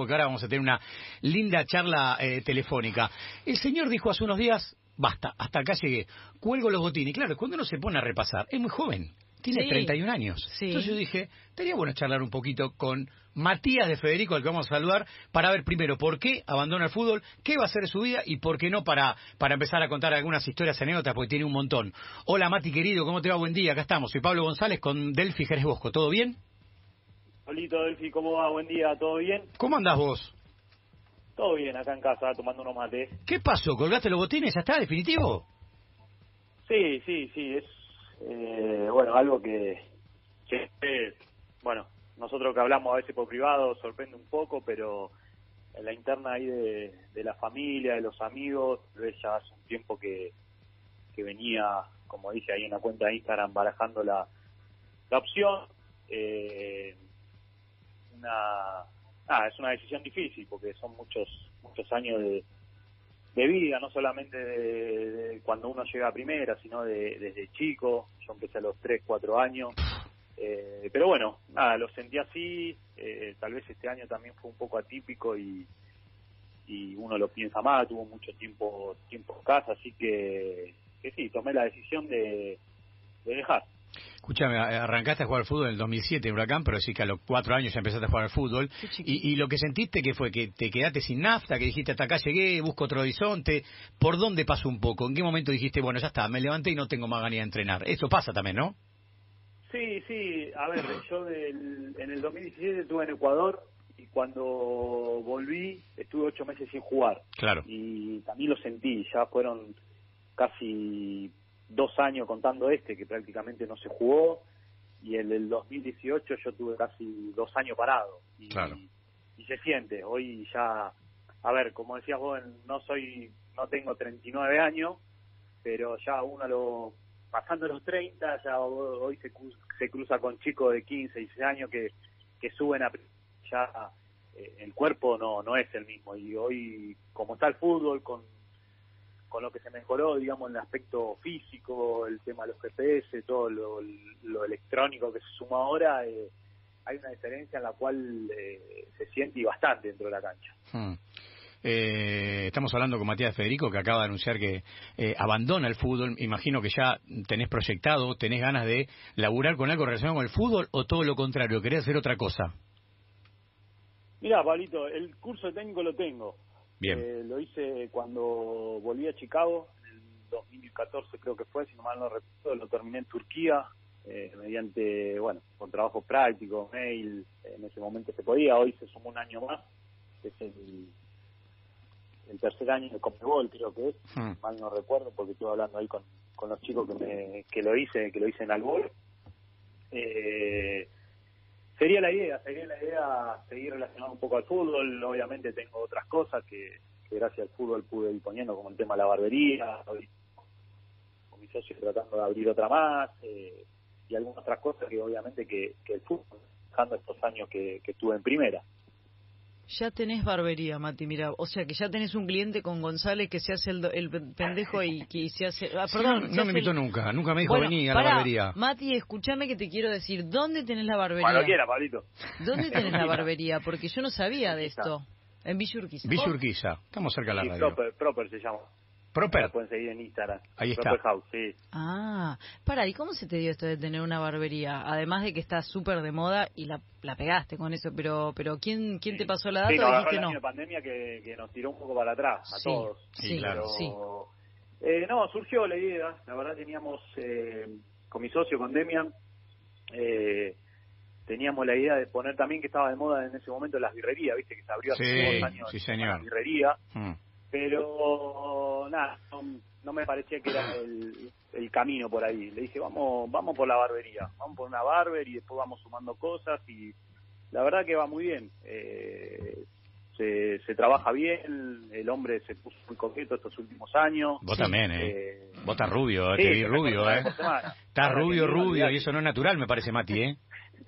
porque ahora vamos a tener una linda charla eh, telefónica. El señor dijo hace unos días, basta, hasta acá llegué, cuelgo los botines. Claro, cuando uno se pone a repasar, es muy joven, tiene Sí. 31 años. Sí. Entonces yo dije, estaría bueno charlar un poquito con Matías de Federico, al que vamos a saludar, para ver primero por qué abandona el fútbol, qué va a ser de su vida y por qué no para, para empezar a contar algunas historias, anécdotas, porque tiene un montón. Hola Mati querido, ¿cómo te va? Buen día, acá estamos. Soy Pablo González con Delfi Jerez Bosco, ¿todo bien? Solito Delfi, ¿cómo va? Buen día, ¿todo bien? ¿Cómo andás vos? Todo bien, acá en casa, tomando unos mates. ¿Qué pasó? ¿Colgaste los botines? ¿Ya está? ¿Definitivo? Sí, sí, sí, es, eh, bueno, algo que, que, eh, bueno, nosotros que hablamos a veces por privado sorprende un poco, pero en la interna ahí de, de la familia, de los amigos, ya hace un tiempo que, que venía, como dije ahí en la cuenta de Instagram, barajando la, la opción. Eh, una, es una decisión difícil porque son muchos muchos años de, de vida, no solamente de, de cuando uno llega a primera, sino de, desde chico. Yo empecé a los 3, 4 años. Eh, pero bueno, nada, lo sentí así. eh, tal vez este año también fue un poco atípico y, y uno lo piensa más. Tuvo mucho tiempo tiempo en casa, así que, que sí, tomé la decisión de, de dejar. Escúchame, arrancaste a jugar al fútbol en el 2007 en Huracán, pero sí que a los cuatro años ya empezaste a jugar al fútbol. Y, y lo que sentiste que fue que te quedaste sin nafta, que dijiste hasta acá llegué, busco otro horizonte. ¿Por dónde pasó un poco? ¿En qué momento dijiste, bueno, ya está, me levanté y no tengo más ganas de entrenar? Eso pasa también, ¿no? Sí, sí, a ver, yo del- en el 2017 estuve en Ecuador y cuando volví estuve ocho meses sin jugar Claro. y también lo sentí, ya fueron casi dos años contando este que prácticamente no se jugó y el del 2018 yo tuve casi dos años parado y, Claro. y se siente, hoy ya, a ver, como decías vos, no soy, no tengo 39 años, pero ya uno lo pasando los 30 ya ho- hoy se, se cruza con chicos de 15 16 años que, que suben a ya eh, el cuerpo no no es el mismo y hoy como está el fútbol con con lo que se mejoró digamos en el aspecto físico el tema de los GPS todo lo, lo electrónico que se suma ahora eh, hay una diferencia en la cual eh, se siente y bastante dentro de la cancha Hmm. Eh, estamos hablando con Matías Federico, que acaba de anunciar que eh, abandona el fútbol. Imagino que ya tenés proyectado, tenés ganas de laburar con algo relacionado con el fútbol o todo lo contrario, querés hacer otra cosa. Mira, Pablito, el curso técnico lo tengo. Bien. Eh, lo hice cuando volví a Chicago, en el 2014 creo que fue, si no mal no recuerdo, lo terminé en Turquía, eh, mediante, bueno, con trabajo práctico, mail, en ese momento se podía, hoy se sumó un año más, que es el, el tercer año de Comebol creo que es, Hmm. mal no recuerdo, porque estuve hablando ahí con, con los chicos que, me, que lo hice, que lo hice en Albol. Eh, sería la idea, sería la idea seguir relacionado un poco al fútbol. Obviamente tengo otras cosas que, gracias al fútbol pude ir poniendo, como el tema de la barbería, con mi socio tratando de abrir otra más, eh, y algunas otras cosas que obviamente que, que el fútbol, dejando estos años que, que estuve en primera. Ya tenés barbería, Mati, mira, o sea que ya tenés un cliente con González que se hace el, do- el pendejo y que se hace... Ah, perdón, no, me invitó el- nunca, nunca me dijo Bueno, vení a la barbería. Mati, escúchame que te quiero decir, ¿dónde tenés la barbería? Cuando quiera, Pablito. ¿Dónde tenés la barbería? Porque yo no sabía de esto. En Villa Urquiza. Villa Urquiza, estamos cerca de la Sí, radio. Proper, Proper se llama. Proper. La pueden seguir en Instagram. Ahí está. Proper House, sí. Ah, para, ¿y cómo se te dio esto de tener una barbería? Además de que está súper de moda y la, la pegaste con eso, pero pero ¿quién quién te pasó la data Sí, o nos agarró dijiste el no? de pandemia que, que nos tiró un poco para atrás a Sí, todos. sí, claro. sí. Eh, no, surgió la idea. La verdad teníamos, eh, con mi socio, con Demian, eh, teníamos la idea de poner también que estaba de moda en ese momento las birrerías, viste que se abrió hace Sí, dos años sí, señor. la birrería, Hmm. Pero nada, no, no me parecía que era el, el camino por ahí. Le dije, vamos vamos por la barbería, vamos por una barber y después vamos sumando cosas y la verdad que va muy bien. Eh, se, se trabaja bien, el hombre se puso muy coqueto estos últimos años. Vos también, ¿eh? Eh, Vos estás rubio, eh, sí, te vi rubio, ¿eh? Estás rubio, rubio, y eso no es natural, me parece, Mati, ¿eh?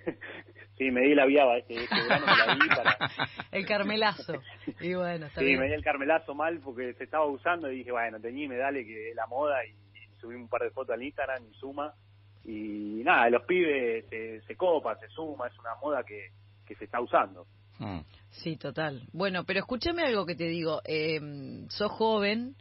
Sí, me di la viaba este, este verano, me la di para... El carmelazo. Y bueno, está Sí, bien. me di el carmelazo mal porque se estaba usando y dije, bueno, teñime, dale que es la moda y, y subí un par de fotos al Instagram y suma. Y nada, los pibes se, se copa, se suma, es una moda que, que se está usando. Hmm. Sí, total. Bueno, pero escúchame algo que te digo. Eh, sos joven,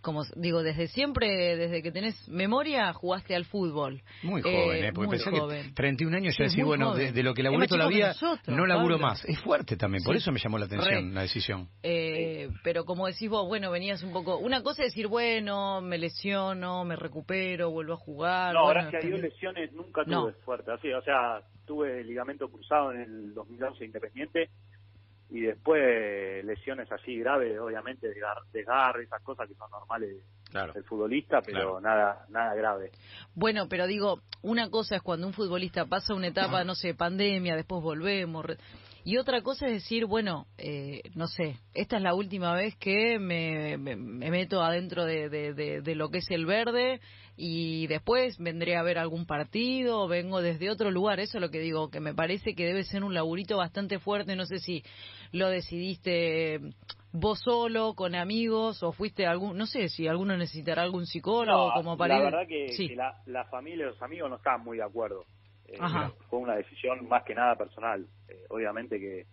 como digo, desde siempre, desde que tenés memoria, jugaste al fútbol. Muy joven, ¿eh? Porque pensé que 31 años ya decir, bueno, de, lo que laburé toda la vida, no laburo más. Es fuerte también, por eso me llamó la atención la decisión. Eh, pero como decís vos, bueno, venías un poco... Una cosa es decir, bueno, me lesiono, me recupero, vuelvo a jugar... No, bueno, gracias a Dios lesiones nunca tuve fuerte. Así, o sea, tuve ligamento cruzado en el 2011 Independiente y después lesiones así graves, obviamente, de garra, esas cosas que son normales del futbolista, pero nada nada grave. Bueno, pero digo, una cosa es cuando un futbolista pasa una etapa, no sé, pandemia, después volvemos, y otra cosa es decir, bueno, eh, no sé, esta es la última vez que me, meto adentro de, de, lo que es el verde y después vendré a ver algún partido, vengo desde otro lugar, eso es lo que digo, que me parece que debe ser un laburito bastante fuerte, no sé si lo decidiste vos solo, con amigos, o fuiste algún, no sé si alguno necesitará algún psicólogo como para... La verdad que, la, la familia y los amigos no estaban muy de acuerdo. Eh, fue una decisión más que nada personal. Eh, obviamente que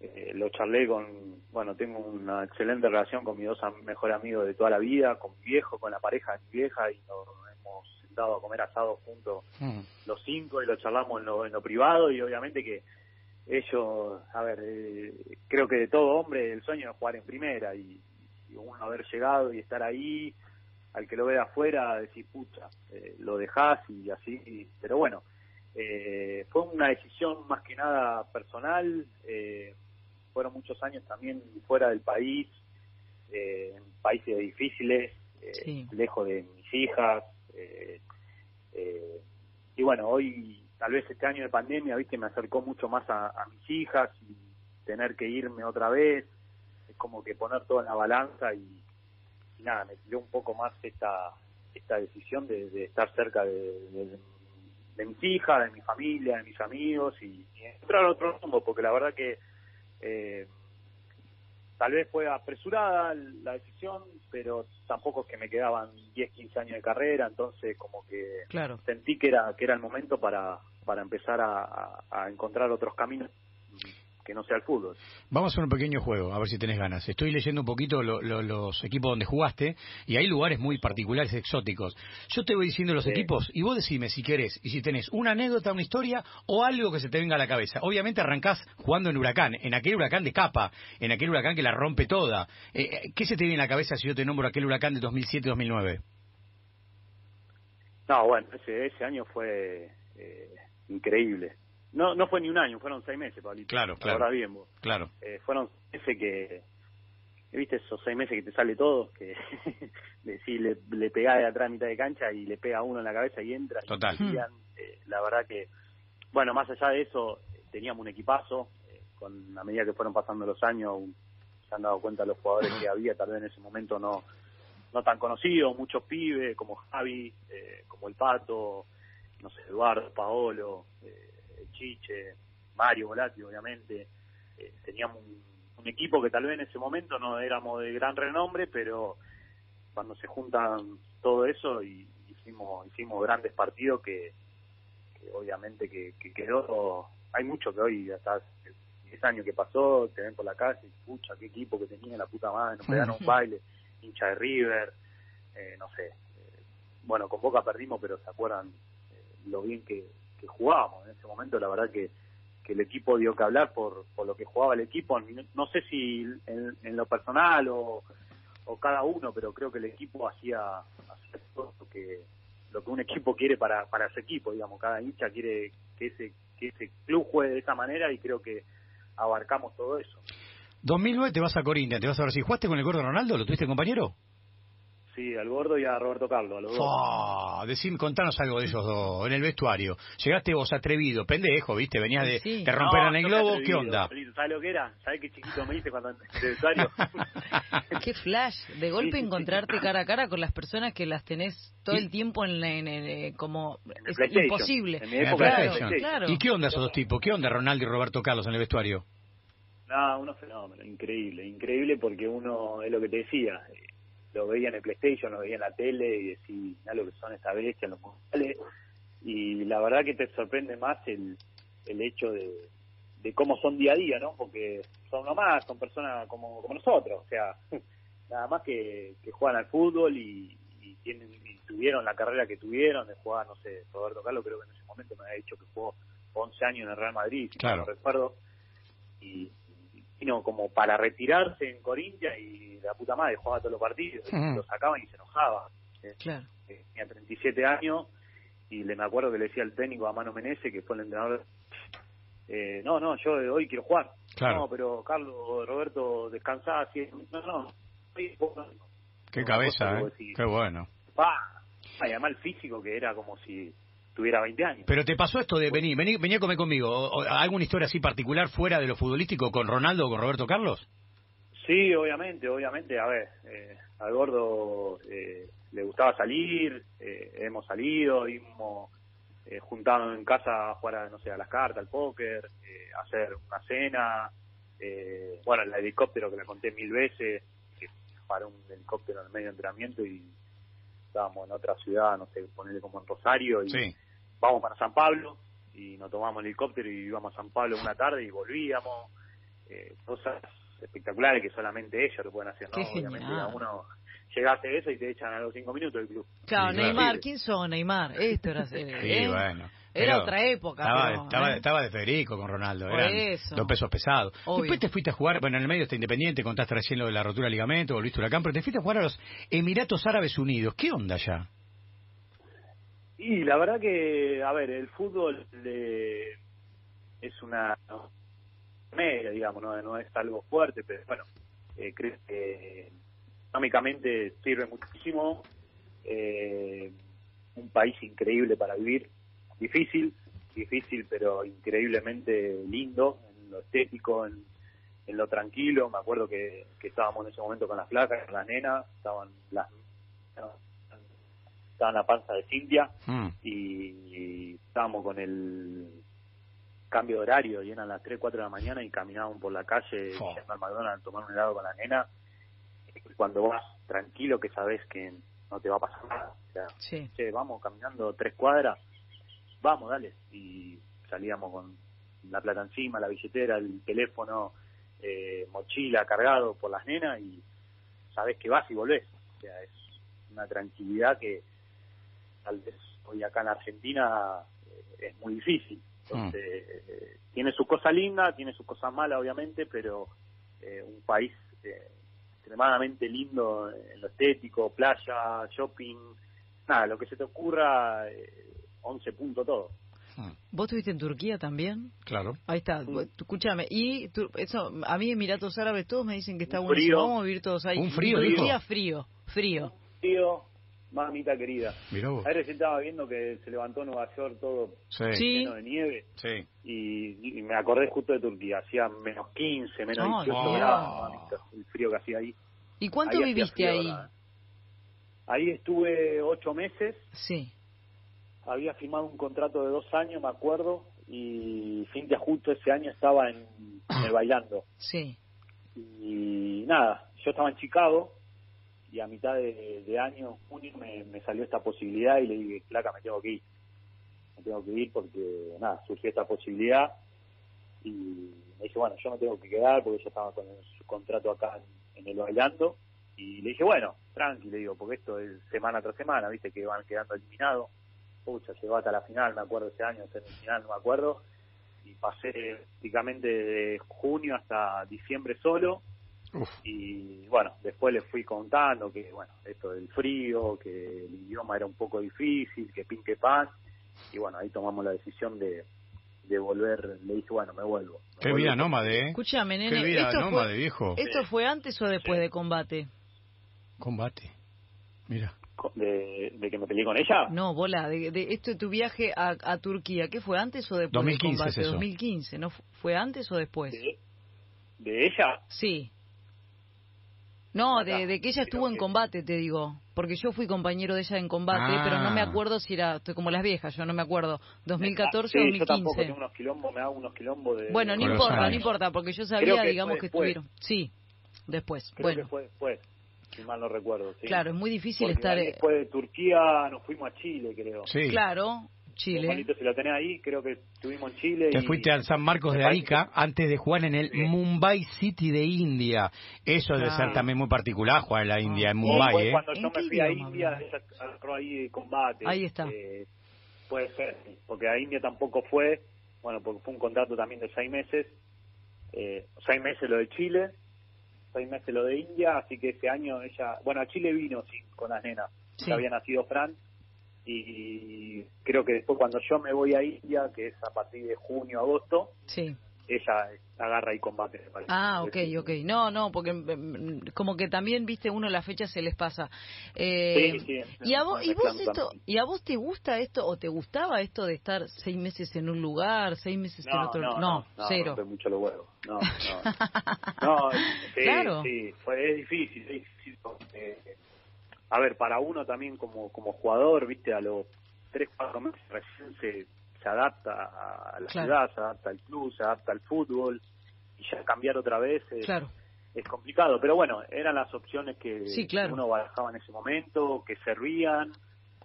eh, lo charlé con, bueno, tengo una excelente relación con mis dos mejores amigos de toda la vida, con mi viejo, con la pareja de mi vieja, y nos hemos sentado a comer asado juntos mm. los cinco y lo charlamos en lo, en lo privado, y obviamente que ellos, a ver, creo que de todo hombre el sueño es jugar en primera, y, y uno haber llegado y estar ahí, al que lo ve de afuera decir, pucha, eh, lo dejás y así, pero bueno, eh, fue una decisión más que nada personal, eh, fueron muchos años también fuera del país, en países difíciles, lejos de mis hijas, y bueno, hoy tal vez este año de pandemia, viste, me acercó mucho más a, a mis hijas y tener que irme otra vez, es como que poner todo en la balanza y y nada, me dio un poco más esta esta decisión de, estar cerca de, de, mis hijas, de mi familia, de mis amigos y, entrar a otro rumbo, porque la verdad que eh, tal vez fue apresurada la decisión, pero tampoco es que me quedaban 10, 15 años de carrera, entonces como que sentí que era que era el momento para para empezar a encontrar otros caminos que no sea el fútbol. Vamos a hacer un pequeño juego, a ver si tenés ganas. Estoy leyendo un poquito los equipos donde jugaste y hay lugares muy particulares, exóticos. Yo te voy diciendo los equipos y vos decime si querés y si tenés una anécdota, una historia o algo que se te venga a la cabeza. Obviamente arrancás jugando en Huracán, en aquel Huracán de capa, en aquel Huracán que la rompe toda. Eh, eh, ¿Qué se te viene en la cabeza si yo te nombro aquel Huracán de 2007-2009? No, bueno, ese, ese año fue eh, increíble no, no fue ni un año, fueron seis meses, Pablito. Claro, claro. Ahora bien, Claro. Eh, fueron meses que, viste esos seis meses que te sale todo, que si le, le pegás de atrás a mitad de cancha y le pega uno en la cabeza y entra. Total. Eh, la verdad que, bueno, más allá de eso, teníamos un equipazo, eh, con a medida que fueron pasando los años, se han dado cuenta los jugadores que había, tal vez en ese momento no no tan conocidos, muchos pibes como Javi, como el Pato, no sé, Eduardo, Paolo, eh, Chiche, Mario Volati, obviamente. Eh, teníamos un, equipo que tal vez en ese momento no éramos de gran renombre, pero cuando se juntan todo eso y hicimos hicimos grandes partidos que, obviamente que, quedó hay mucho que hoy hasta 10 años que pasó te ven por la calle y pucha qué equipo que tenía la puta madre nos pegaron un baile hincha de River eh, no sé eh, bueno con Boca perdimos pero se acuerdan lo bien que, que jugábamos. En ese momento la verdad que, que el equipo dio que hablar por, por lo que jugaba el equipo. No sé si en, lo personal o, o, cada uno, pero creo que el equipo hacía, hacía lo que, lo que un equipo quiere para, para ese equipo, digamos. Cada hincha quiere que ese, que ese club juegue de esa manera y creo que abarcamos todo eso. 2009 te vas a Corinthians, te vas a ver si jugaste con el gordo Ronaldo, ¿lo tuviste compañero? Sí, al gordo y a Roberto Carlos. A los dos. Decim, contanos algo de esos dos, en el vestuario. Llegaste vos atrevido, pendejo, ¿viste? Venías de, sí. te romper en el globo, ¿qué onda? ¿Sabes lo que era? ¿Sabes qué chiquito me hice cuando en el vestuario? qué flash, de golpe encontrarte cara a cara con las personas que las tenés todo el tiempo en, en, eh, como es imposible. En mi época claro, ¿Y qué onda esos dos tipos? ¿Qué onda Ronaldo y Roberto Carlos en el vestuario? No, unos fenómenos, increíble, increíble porque uno, es lo que te decía, lo veía en el PlayStation, lo veía en la tele y decía, lo que son estas bestias, los musicales. Y la verdad que te sorprende más el, el hecho de, de cómo son día a día, ¿no? Porque son nomás, son personas como, como nosotros, o sea, nada más que, que juegan al fútbol y, y tienen y tuvieron la carrera que tuvieron, de jugar, no sé, Roberto Carlos creo que en ese momento me había dicho que jugó 11 años en el Real Madrid, si Claro. no recuerdo, y vino como para retirarse en Corinthians y la puta madre jugaba todos los partidos, y Ujú. lo sacaban y se enojaba. Eh, Claro. eh, tenía 37 años y le me acuerdo que le decía al técnico a Mano Menezes, que fue el entrenador, eh, no, no, yo hoy quiero jugar. Claro. No, pero Carlos, Roberto, descansá, así, no, no, hoy vos no. Qué cabeza, ¿eh? Qué bueno. pa. Y además el físico que era como si tuviera 20 años. Pero te pasó esto de venir, vení, vení a comer conmigo. O- o ¿Alguna historia así particular fuera de lo futbolístico con Ronaldo o con Roberto Carlos? Sí, obviamente, obviamente. A ver, eh, al gordo eh, le gustaba salir, eh, hemos salido, hemos eh, juntado en casa a jugar, a, no sé, a las cartas, al póker, eh, a hacer una cena. Eh, bueno, el helicóptero que la conté mil veces, que para un helicóptero en el medio de entrenamiento y estábamos en otra ciudad, no sé, ponerle como en Rosario y Sí. Vamos para San Pablo y nos tomamos el helicóptero y íbamos a San Pablo una tarde y volvíamos. Eh, cosas espectaculares que solamente ellos lo pueden hacer, ¿no? Qué Obviamente genial. a uno llegase eso y te echan a los cinco minutos del club. Claro, Sí, claro. Neymar, ¿quién son Neymar? Esto era Sí, ¿eh? bueno. Era Pero otra época, Estaba, pero, estaba, ¿eh? estaba de Federico con Ronaldo. Por Eran eso. los pesos pesados. Obvio. Después te fuiste a jugar, bueno, en el medio está Independiente, contaste recién lo de la rotura de ligamento, volviste a Huracán, pero te fuiste a jugar a los Emiratos Árabes Unidos. ¿Qué onda ya? Y la verdad que, a ver, el fútbol eh, es una media, digamos, no, no es algo fuerte, pero bueno, eh, creo que económicamente sirve muchísimo. Eh, un país increíble para vivir, difícil, difícil, pero increíblemente lindo, en lo estético, en, en lo tranquilo. Me acuerdo que, que estábamos en ese momento con las placas, con las nenas, estaban las estaban en la panza de Cintia Mm. y estábamos con el cambio de horario y eran las 3, 4 de la mañana y caminábamos por la calle yendo al McDonald's a tomar un helado con la nena y cuando vas tranquilo que sabes que no te va a pasar nada o sea, Sí. che, vamos caminando tres cuadras vamos dale y salíamos con la plata encima la billetera el teléfono eh, mochila cargado por las nenas y sabes que vas y volvés o sea es una tranquilidad que tal vez hoy acá en Argentina eh, es muy difícil. Entonces, eh, tiene sus cosas lindas, tiene sus cosas malas, obviamente, pero eh, un país eh, extremadamente lindo en lo estético, playa, shopping, nada, lo que se te ocurra, eh, 11 puntos todo. Mm. ¿Vos estuviste en Turquía también? Claro. Ahí está, Mm. Escúchame, y tu- eso, a mí Emiratos Árabes todos me dicen que está Un buenísimo, frío. vamos a vivir todos ahí. Un frío, Turquía dijo. frío, frío. Tío, mamita querida. Mirá vos. Ayer recién estaba viendo que se levantó Nueva York todo Sí. Lleno de nieve. Sí. y, y me acordé justo de Turquía, hacía menos 15, menos Ay, 18 Dios. grados, mamita, el frío que hacía ahí. ¿Y cuánto Ahí viviste frío, ahí? ¿verdad? Ahí estuve ocho meses, Sí, había firmado un contrato de dos años, me acuerdo, y Cintia justo ese año estaba en, en el bailando. sí. Y nada, yo estaba en Chicago y a mitad de, de año, junio, me, salió esta posibilidad y le dije, placa, me tengo que ir. Me tengo que ir porque, nada, surgió esta posibilidad y me dice, bueno, yo me tengo que quedar porque yo estaba con su contrato acá en, el bailando. Y le dije, bueno, tranqui, le digo, porque esto es semana tras semana, viste que van quedando eliminados. Pucha, llegó hasta la final, me acuerdo ese año, semifinal, no me acuerdo. Y pasé prácticamente de junio hasta diciembre solo Uf. y bueno, después le fui contando que, bueno, esto del frío, que el idioma era un poco difícil, que pin que pan, y bueno, ahí tomamos la decisión de, de volver, le dije, bueno, me vuelvo. Me Qué vuelvo. vida nómade, ¿eh? Escúchame, Qué vida ¿esto nómade, fue, viejo. ¿esto fue antes o después Sí. de combate? Combate. Mira. De, de que me peleé con ella. No, bola, de, de esto de tu viaje a, a Turquía, ¿qué fue antes o después 2015 del combate? es eso. 2015, ¿no? fu- ¿Fue antes o después? De, de ella. Sí. No, de, de que ella estuvo en combate, te digo. Porque yo fui compañero de ella en combate, Ah. pero no me acuerdo si era estoy como las viejas, yo no me acuerdo. 2014 Sí, o Yo tampoco 2015. tengo unos quilombos, me hago unos quilombos de... Bueno, no importa, no importa, porque yo sabía, que digamos, que después. estuvieron. Sí, después. Creo bueno, que fue después, si mal no recuerdo. sí. claro, es muy difícil Porque estar. Después de Turquía nos fuimos a Chile, creo. Sí. Claro, Chile. Bonito si lo tenés ahí, creo que estuvimos en Chile. Te y- fuiste al San Marcos de Arica antes de jugar en el Sí. Mumbai City de India. Eso debe ser Claro. también muy particular jugar en la India, en Sí, Mumbai, ¿eh? cuando ¿En yo me fui a India, ella agarró ahí de combate. Ahí está. Eh, puede ser, sí, porque a India tampoco fue, bueno, porque fue un contrato también de seis meses, eh, seis meses lo de Chile, seis meses lo de India, así que ese año ella, bueno, a Chile vino sí, con las nenas, Sí. que había nacido Fran, y creo que después cuando yo me voy a India, que es a partir de junio, agosto, Sí. ella agarra y combate. me parece. Ah, ok, ok. No, no, porque mm, como que también, viste, uno las fechas se les pasa. Eh, Sí, sí, y, a vos, y, vos esto. ¿Y a vos te gusta esto o te gustaba esto de estar seis meses en un lugar, seis meses en otro no, No, no, cero. rompe mucho los huevos. No, no. No, sí, Claro. sí, fue es difícil, es difícil porque, a ver, para uno también como como jugador, viste, a los tres, cuatro meses recién se, se adapta a la Claro. ciudad, se adapta al club, se adapta al fútbol, y ya cambiar otra vez es, Claro. es complicado. Pero bueno, eran las opciones que Sí, claro. uno barajaba en ese momento, que servían.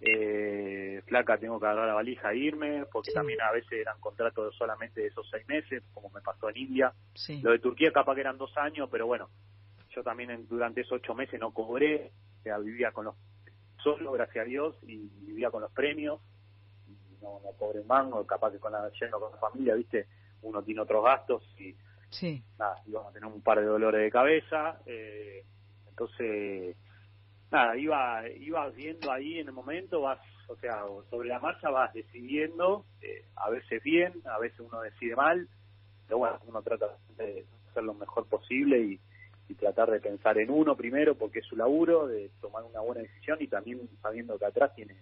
Eh, flaca, tengo que agarrar la valija e irme, porque Sí. también a veces eran contratos solamente de esos seis meses, como me pasó en India. Sí. Lo de Turquía capaz que eran dos años, pero bueno, yo también en- durante esos ocho meses no cobré, o sea, vivía con los solo, gracias a Dios, y vivía con los premios, no, no cobré un mango, capaz que con la, yendo con la familia, viste, uno tiene otros gastos y Sí. nada, íbamos a tener un par de dolores de cabeza, eh, entonces, nada, iba, iba viendo ahí en el momento, vas, o sea, sobre la marcha vas decidiendo, eh, a veces bien, a veces uno decide mal, pero bueno, uno trata de hacer lo mejor posible y, y tratar de pensar en uno primero, porque es su laburo, de tomar una buena decisión y también sabiendo que atrás tiene,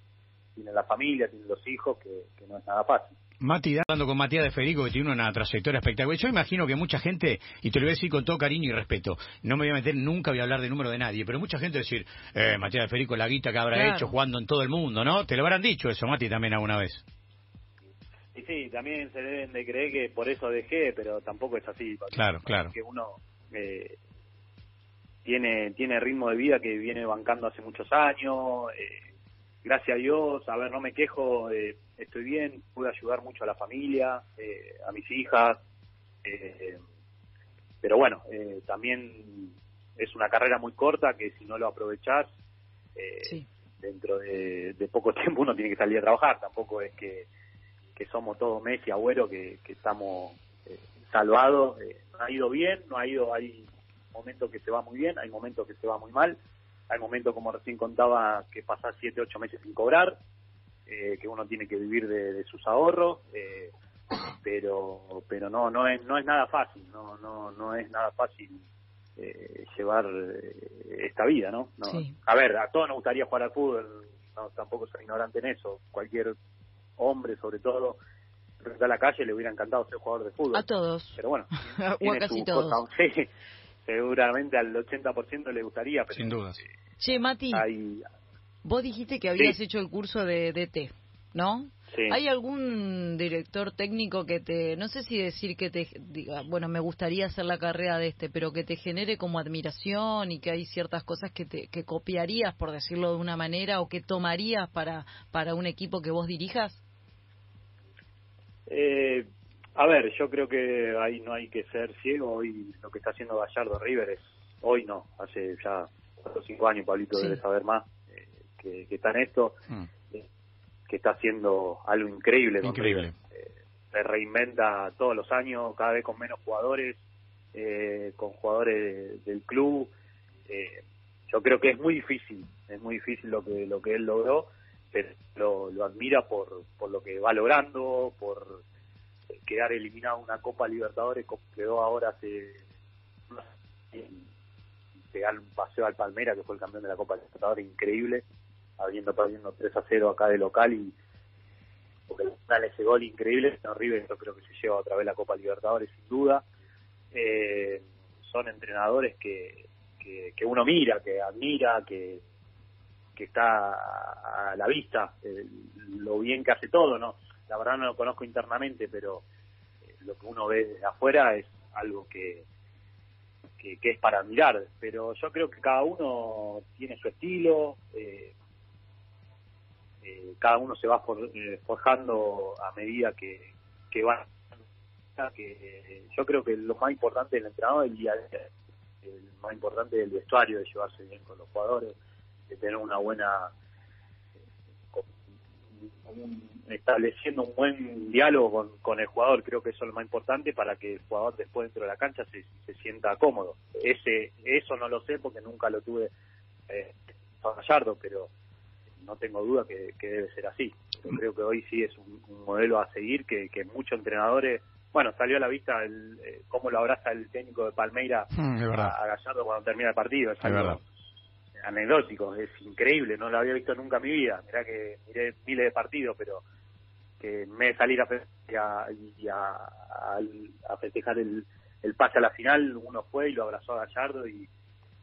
tiene la familia, tiene los hijos, que, que no es nada fácil. Mati, hablando con Matías de Federico, que tiene una trayectoria espectacular. Yo imagino que mucha gente, y te lo voy a decir con todo cariño y respeto, no me voy a meter, nunca voy a hablar de número de nadie, pero mucha gente va a decir, eh, Matías de Federico, la guita que habrá Claro. hecho jugando en todo el mundo, ¿no? Te lo habrán dicho eso, Mati, también alguna vez. Y sí, también se deben de creer que por eso dejé, pero tampoco es así. porque Claro, claro. Que uno eh, tiene tiene ritmo de vida que viene bancando hace muchos años. eh, gracias a Dios, a ver, no me quejo, eh, estoy bien, pude ayudar mucho a la familia, eh, a mis hijas. eh, pero bueno, eh, también es una carrera muy corta que si no lo aprovechás, eh, Sí. dentro de, de poco tiempo uno tiene que salir a trabajar. Tampoco es que, que somos todos Messi, Agüero, que, que estamos eh, salvados. No ha ido bien, no ha ido, hay momentos que se va muy bien, hay momentos que se va muy mal. Hay momentos, como recién contaba, que pasás siete, ocho meses sin cobrar, eh, que uno tiene que vivir de, de sus ahorros. eh, pero pero no no es no es nada fácil no no no es nada fácil eh, llevar eh, esta vida no, no Sí. a ver a todos nos gustaría jugar al fútbol no, tampoco soy ignorante en eso cualquier hombre sobre todo a la calle le hubiera encantado ser jugador de fútbol A todos. pero bueno o a tiene casi su todos. cosa, sí, seguramente al 80% le gustaría pero Sin dudas. Che, Mati, hay vos dijiste que habías Sí. hecho el curso de DT, ¿no? sí. ¿Hay algún director técnico que te, no sé si decir que te diga, bueno, me gustaría hacer la carrera de este, pero que te genere como admiración y que hay ciertas cosas que te que copiarías, por decirlo de una manera, o que tomarías para para un equipo que vos dirijas? Eh, a ver, yo creo que ahí no hay que ser ciego. Hoy lo que está haciendo Gallardo River es, hoy no, hace ya cuatro o cinco años, Pablito Sí. debe saber más, eh, que, que está en esto, Mm. eh, que está haciendo algo increíble. Increíble. Eh, se reinventa todos los años, cada vez con menos jugadores, eh, con jugadores de- del club. Eh, yo creo que es muy difícil, es muy difícil lo que lo que él logró, pero lo, lo admira por, por lo que va logrando, por quedar eliminado una Copa Libertadores, como quedó ahora hace pegar un paseo al Palmera, que fue el campeón de la Copa Libertadores, increíble, habiendo perdiendo 3 a 0 acá de local y porque al final ese gol increíble, River yo creo que se lleva otra vez la Copa Libertadores sin duda. Eh, son entrenadores que, que, que uno mira, que admira, que, que está a la vista, eh, lo bien que hace todo, ¿no? La verdad no lo conozco internamente, pero eh, lo que uno ve desde afuera es algo que, que, es para admirar. Pero yo creo que cada uno tiene su estilo. Eh, eh, cada uno se va forjando a medida que, que va que yo creo que lo más importante del entrenador es el día el más importante del vestuario de llevarse bien con los jugadores de tener una buena estableciendo un buen diálogo con, con, el jugador creo que eso es lo más importante para que el jugador después dentro de la cancha se, se sienta cómodo ese eso no lo sé porque nunca lo tuve eh, Gallardo pero no tengo duda que, debe ser así. creo que hoy sí es un, modelo a seguir que, que, muchos entrenadores, bueno, salió a la vista el, eh, cómo lo abraza el técnico de Palmeira mm, a, Gallardo cuando termina el partido. Es, algo anecdótico, es increíble, no lo había visto nunca en mi vida. Mirá que miré miles de partidos, pero que me de salir a, y a, a, festejar el, el pase a la final, uno fue y lo abrazó a Gallardo y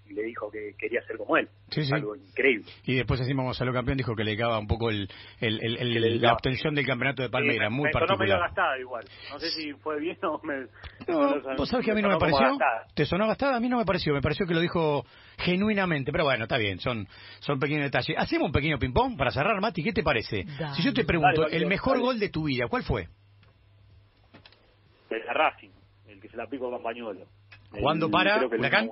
y le dijo que quería ser como él. Algo increíble. Y después encima Gonzalo Campeón dijo que le daba un poco el, la obtención del campeonato de Palmeiras, muy me particular. medio gastada igual. No sé si fue bien o me... No, vos sabés que a mí no me pareció. ¿Te sonó gastada? A mí no me pareció. Me pareció que lo dijo genuinamente. Pero bueno, está bien, son, son pequeños detalles. Hacemos un pequeño ping-pong para cerrar, Mati. ¿Qué te parece? Si yo te pregunto, el mejor gol de tu vida, ¿cuál fue? El de Racing, el que se la picó a Campañuelo. ¿Cuándo para Huracán?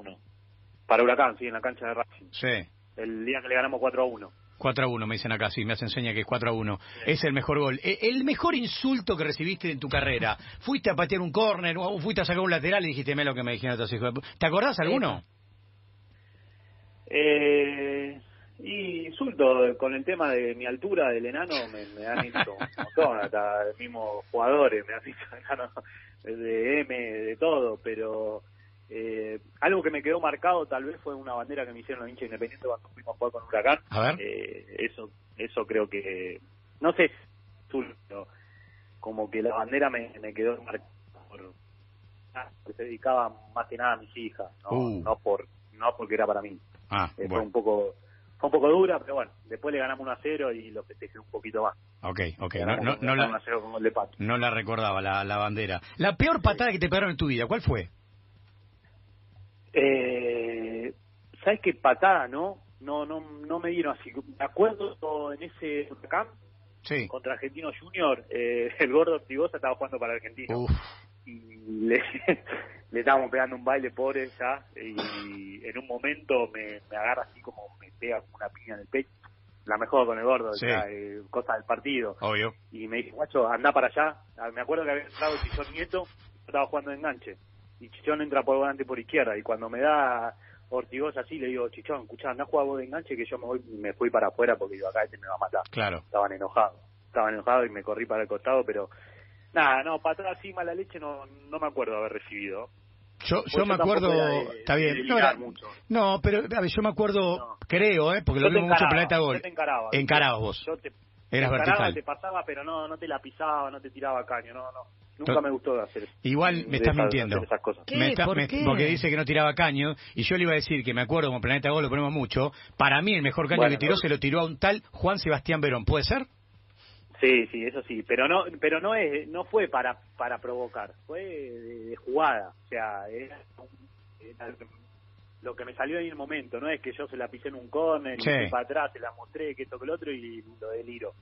Para Huracán, sí, en la cancha de Racing. Sí. El día que le ganamos 4 a 1. 4 a 1, me dicen acá, sí, me hacen seña que es 4 a 1. Es el mejor gol. E, el mejor insulto que recibiste en tu carrera. ¿Fuiste a patear un córner o fuiste a sacar un lateral y dijiste, me lo que me dijeron estos hijos ¿Te acordás alguno? Eh, y insulto con el tema de mi altura del enano me, han dicho un montón, hasta mismos jugadores me han dicho enano de M, de todo, pero eh, algo que me quedó marcado tal vez fue una bandera que me hicieron los hinchas independientes cuando fuimos a jugar con Huracán. Eh, eso, eso creo que, no sé, como que la bandera me, me quedó marcada por que se dedicaba más que nada a mis hijas, no, uh. no por no porque era para mí. Ah, eh, Fue un poco fue un poco dura, pero bueno, después le ganamos 1 a 0 y lo festejé un poquito más. Ok, ok. No, no, no, la, no la recordaba la, la bandera. La peor patada que te pegaron en tu vida, ¿cuál fue? Eh, ¿Sabes qué patada, no? No, no, no me dieron así. Me acuerdo en ese huracán contra Argentino Junior, eh, el gordo Ortigosa estaba jugando para Argentino. Y le, le estábamos pegando un baile pobre ya. Y en un momento me, me agarra así como me pega como una piña en el pecho. La mejor con el gordo, eh, cosa del partido. Obvio. Y me dice, guacho, anda para allá. Ah, me acuerdo que había entrado el Chichón Nieto, estaba jugando de enganche y Chichón entra por delante por izquierda y cuando me da Ortigosa así le digo, Chichón, escuchá, anda a jugar vos de enganche que yo me voy me fui para afuera porque digo, acá este me va a matar. Claro. Estaban enojados, estaban enojados y me corrí para el costado, pero nada, no, patada así mala leche no, no me acuerdo haber recibido. Yo, yo me acuerdo, está bien, no, no, pero a ver, yo me acuerdo, creo, ¿eh? porque lo vimos mucho en Planeta Gol. Encarabas vos. Yo te, Eras vertical. te pasaba, pero no, no te la pisaba, no te tiraba caño, no, no. Nunca me gustó hacer Igual me estás mintiendo. Me Porque dice que no tiraba caño. Y yo le iba a decir que me acuerdo, como Planeta Gol lo ponemos mucho. Para mí, el mejor caño que tiró se lo tiró a un tal Juan Sebastián Verón. ¿Puede ser? Sí, sí, eso sí. Pero no pero no es no fue para para provocar. Fue de, jugada. O sea, era, lo que me salió en el momento. No es que yo se la pisé en un córner y para atrás, se la mostré, que esto que el otro y lo deliro.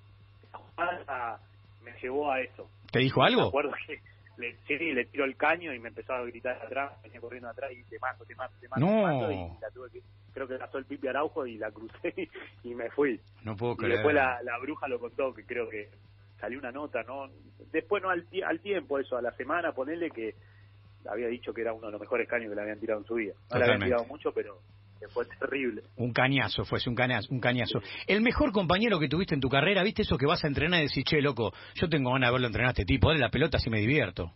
La jugada me llevó a eso. ¿Te dijo algo? Me acuerdo que le, sí, le tiró el caño y me empezó a gritar atrás, venía corriendo atrás y te mato, te mato, te mato, no. y la tuve que, creo que pasó el Pipi Araujo y la crucé y me fui. No puedo creer. Y después la, la bruja lo contó, que creo que salió una nota, ¿no? Después no al, al tiempo eso, a la semana, ponerle que había dicho que era uno de los mejores caños que le habían tirado en su vida. No le habían tirado mucho, pero fue terrible. Un cañazo, fue un cañazo, un cañazo. El mejor compañero que tuviste en tu carrera, ¿viste eso que vas a entrenar y decís, che, loco, yo tengo ganas de verlo entrenar a este tipo, dale la pelota si me divierto?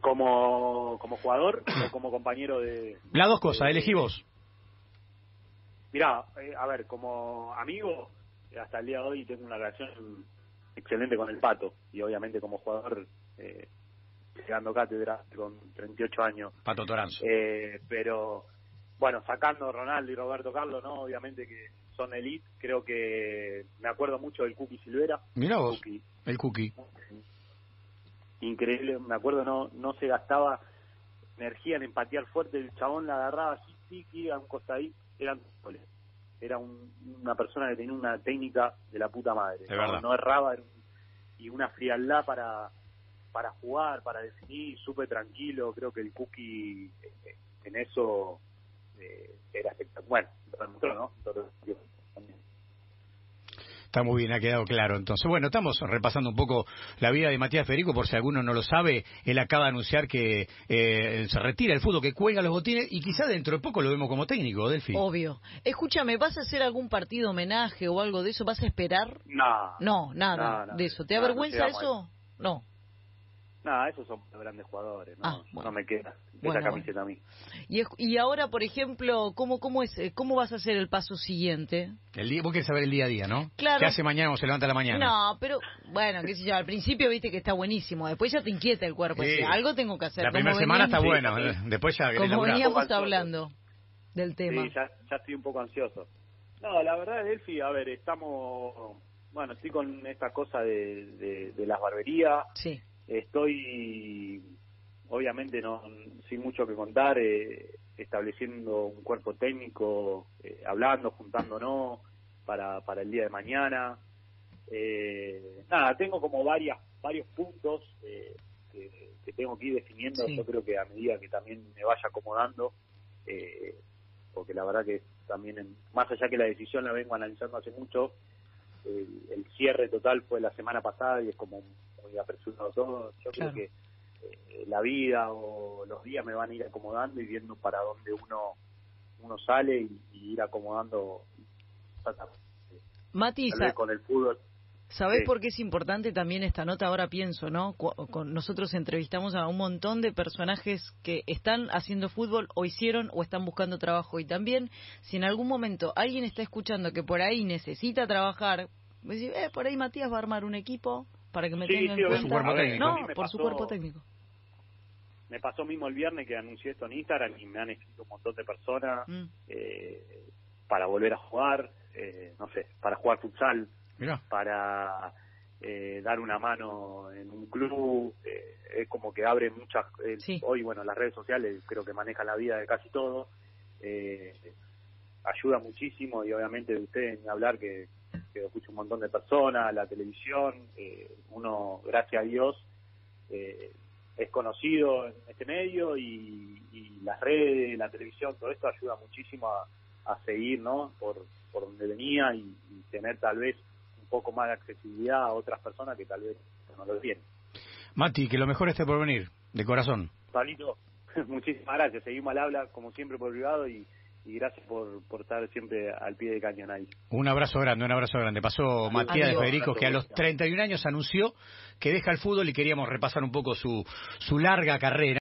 ¿Como, como jugador o como compañero de...? Las dos cosas, elegí vos. Mirá, eh, a ver, como amigo, hasta el día de hoy tengo una relación excelente con el Pato, y obviamente como jugador... Eh, llegando cátedra con 38 años. Pato Toranzo. Eh, pero bueno, sacando Ronaldo y Roberto Carlos, ¿no? Obviamente que son elite. Creo que me acuerdo mucho del Cookie Silvera. Mira vos, el Cookie. Increíble, me acuerdo, no no se gastaba energía en empatear fuerte. El chabón la agarraba así, tiki, a un costadito, eran goles. era una persona que tenía una técnica de la puta madre. no, no, erraba y una frialdad para para jugar, para definir, súper tranquilo. Creo que el Cookie eh, en eso eh, era espectacular. Bueno, ¿no? Está muy bien, ha quedado claro. Entonces, bueno, estamos repasando un poco la vida de Matías Federico, por si alguno no lo sabe. Él acaba de anunciar que eh, se retira el fútbol, que cuelga los botines y quizá dentro de poco lo vemos como técnico, Delfi. Obvio. Escúchame, ¿vas a hacer algún partido homenaje o algo de eso? ¿Vas a esperar? No. No, nada de eso. ¿Te avergüenza eso? No. No, esos son grandes jugadores, no, ah, no me queda esa camiseta a mí. Y, y ahora, por ejemplo, ¿cómo cómo es cómo vas a hacer el paso siguiente? El día, vos querés saber el día a día, ¿no? Claro. ¿Qué hace mañana o se levanta la mañana? No, pero bueno, qué sé yo, al principio viste que está buenísimo, después ya te inquieta el cuerpo, algo tengo que hacer. La primera semana está bueno, después ya Como veníamos hablando del tema. Sí, ya, ya estoy un poco ansioso. No, la verdad, Delphi, a ver, estamos bueno, estoy con esta cosa de, de, de las barberías. Sí. Estoy, obviamente, no sin mucho que contar, eh, estableciendo un cuerpo técnico, eh, hablando, juntándonos para, para el día de mañana. Eh, nada, tengo como varias varios puntos que, tengo que ir definiendo. Yo creo que a medida que también me vaya acomodando, porque la verdad que también, más allá que la decisión la vengo analizando hace mucho, el, cierre total fue la semana pasada y es como muy apresurado todo. Yo creo que eh, la vida o los días me van a ir acomodando y viendo para dónde uno uno sale y, ir acomodando Mati, con el fútbol. ¿Sabés por qué es importante también esta nota? Ahora pienso, ¿no? Con nosotros entrevistamos a un montón de personajes que están haciendo fútbol o hicieron o están buscando trabajo. Y también, si en algún momento alguien está escuchando que por ahí necesita trabajar, decir, eh, por ahí Matías va a armar un equipo para que me tenga en cuenta. Por su cuerpo técnico. No, por su cuerpo técnico. Me pasó mismo el viernes que anuncié esto en Instagram y me han escrito un montón de personas mm. eh, para volver a jugar, eh, no sé, para jugar futsal para eh, dar una mano en un club, eh, es como que abre muchas, eh, hoy bueno, las redes sociales creo que manejan la vida de casi todo, ayuda muchísimo y obviamente de ustedes ni hablar que, que escucha un montón de personas, la televisión, uno, gracias a Dios, es conocido en este medio y, las redes, la televisión, todo esto ayuda muchísimo a, seguir, ¿no? Por, por donde venía y tener tal vez poco más de accesibilidad a otras personas que tal vez no lo tienen. Mati, que lo mejor esté por venir, de corazón. Pablito, muchísimas gracias. Seguimos al habla, como siempre, por privado y, gracias por, por estar siempre al pie de cañón ahí. Un abrazo grande, un abrazo grande. Pasó Matías de Federico, que a los 31 años anunció que deja el fútbol y queríamos repasar un poco su, su larga carrera.